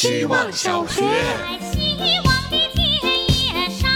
希望小学。在希望的田野上。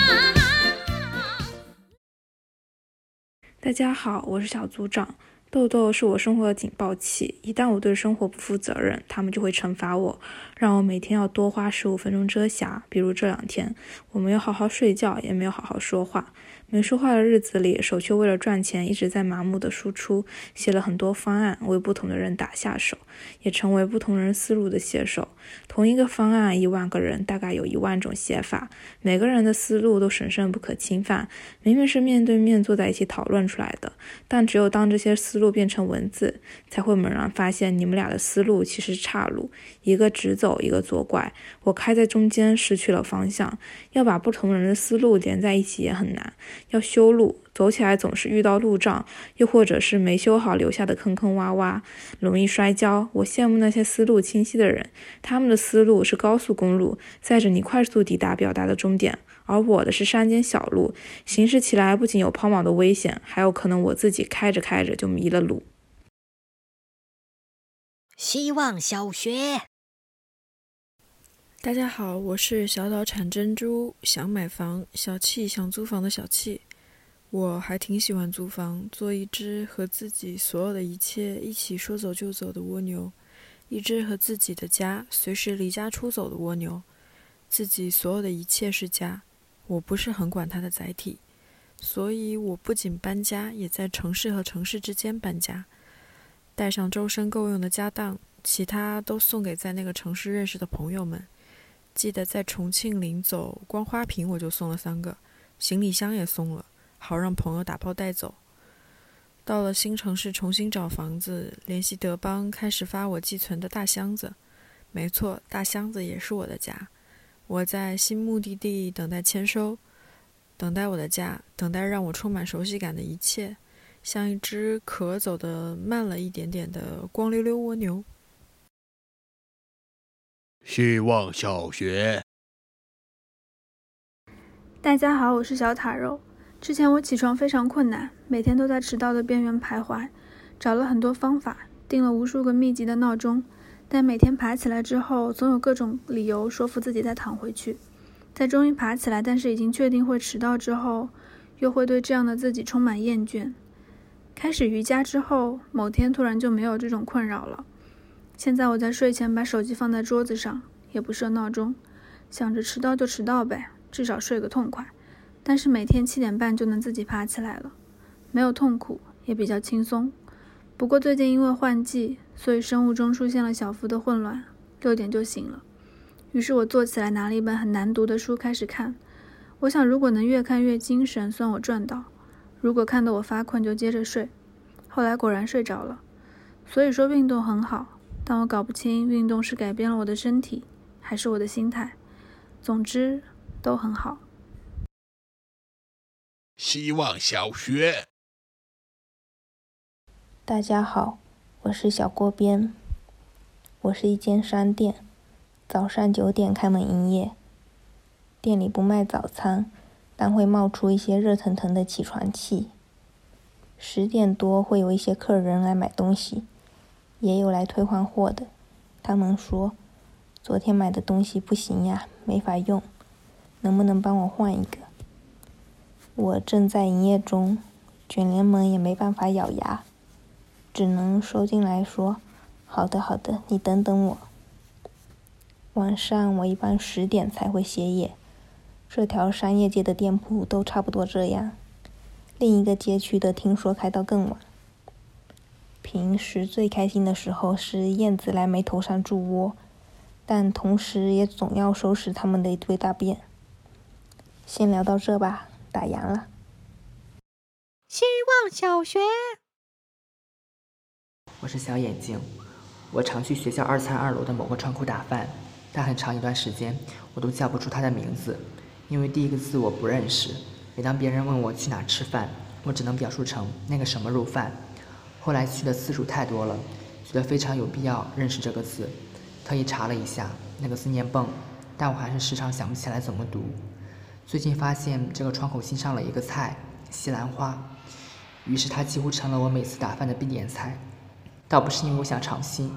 大家好，我是小组长。痘痘是我生活的警报器，一旦我对生活不负责任，他们就会惩罚我，让我每天要多花十五分钟遮瑕。比如这两天，我没有好好睡觉，也没有好好说话。没说话的日子里，手却为了赚钱一直在麻木的输出，写了很多方案，为不同的人打下手，也成为不同人思路的写手。同一个方案，一万个人大概有一万种写法，每个人的思路都神圣不可侵犯，明明是面对面坐在一起讨论出来的，但只有当这些思路变成文字，才会猛然发现你们俩的思路其实岔路，一个直走，一个左拐，我开在中间，失去了方向。要把不同人的思路连在一起也很难。要修路，走起来总是遇到路障，又或者是没修好留下的坑坑洼洼，容易摔跤。我羡慕那些思路清晰的人，他们的思路是高速公路，载着你快速抵达表达的终点，而我的是山间小路，行驶起来不仅有抛锚的危险，还有可能我自己开着开着就迷了路。希望小学。大家好，我是小岛产珍珠，想买房，小气想租房的小气。我还挺喜欢租房，做一只和自己所有的一切一起说走就走的蜗牛，一只和自己的家随时离家出走的蜗牛。自己所有的一切是家，我不是很管它的载体，所以我不仅搬家，也在城市和城市之间搬家，带上周身够用的家当，其他都送给在那个城市认识的朋友们。记得在重庆临走，光花瓶我就送了三个，行李箱也送了，好让朋友打包带走。到了新城市重新找房子，联系德邦，开始发我寄存的大箱子。没错，大箱子也是我的家。我在新目的地等待签收，等待我的家，等待让我充满熟悉感的一切，像一只可走得慢了一点点的光溜溜蜗牛。希望小学。大家好，我是小塔肉。之前我起床非常困难，每天都在迟到的边缘徘徊，找了很多方法，定了无数个密集的闹钟，但每天爬起来之后，总有各种理由说服自己再躺回去。在终于爬起来，但是已经确定会迟到之后，又会对这样的自己充满厌倦。开始瑜伽之后，某天突然就没有这种困扰了。现在我在睡前把手机放在桌子上，也不设闹钟，想着迟到就迟到呗，至少睡个痛快。但是每天七点半就能自己爬起来了，没有痛苦，也比较轻松。不过最近因为换季，所以生物钟出现了小幅的混乱，六点就醒了。于是我坐起来拿了一本很难读的书开始看。我想如果能越看越精神，算我赚到；如果看得我发困，就接着睡。后来果然睡着了。所以说运动很好。但我搞不清运动是改变了我的身体，还是我的心态。总之，都很好。希望小学。大家好，我是小锅边。我是一间商店，早上九点开门营业。店里不卖早餐，但会冒出一些热腾腾的起床气。十点多会有一些客人来买东西。也有来退换货的，他们说昨天买的东西不行呀，没法用，能不能帮我换一个？我正在营业中，卷帘门也没办法咬牙，只能收进来说：“好的好的，你等等我。”晚上我一般十点才会歇业，这条商业街的店铺都差不多这样，另一个街区的听说开到更晚。平时最开心的时候是燕子来眉头上筑窝，但同时也总要收拾它们的一堆大便。先聊到这吧，打烊了。希望小学。我是小眼睛，我常去学校二餐二楼的某个窗口打饭，但很长一段时间我都叫不出它的名字，因为第一个字我不认识。每当别人问我去哪吃饭，我只能表述成那个什么肉饭。后来去的次数太多了，觉得非常有必要认识这个字，特意查了一下，那个字念“蹦”，但我还是时常想不起来怎么读。最近发现这个窗口新上了一个菜——西兰花，于是它几乎成了我每次打饭的必点菜。倒不是因为我想尝新，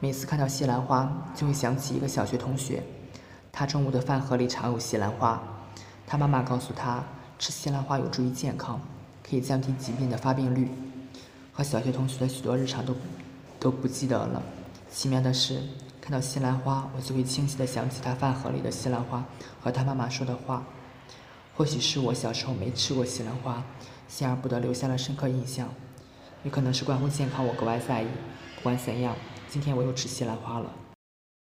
每次看到西兰花，就会想起一个小学同学。他中午的饭盒里常有西兰花，他妈妈告诉他，吃西兰花有助于健康，可以降低疾病的发病率。和小学同学的许多日常都都不记得了。奇妙的是，看到西兰花，我就会清晰的想起他饭盒里的西兰花和他妈妈说的话。或许是我小时候没吃过西兰花，幸而不得留下了深刻印象。也可能是关乎健康，我格外在意。不管怎样，今天我又吃西兰花了。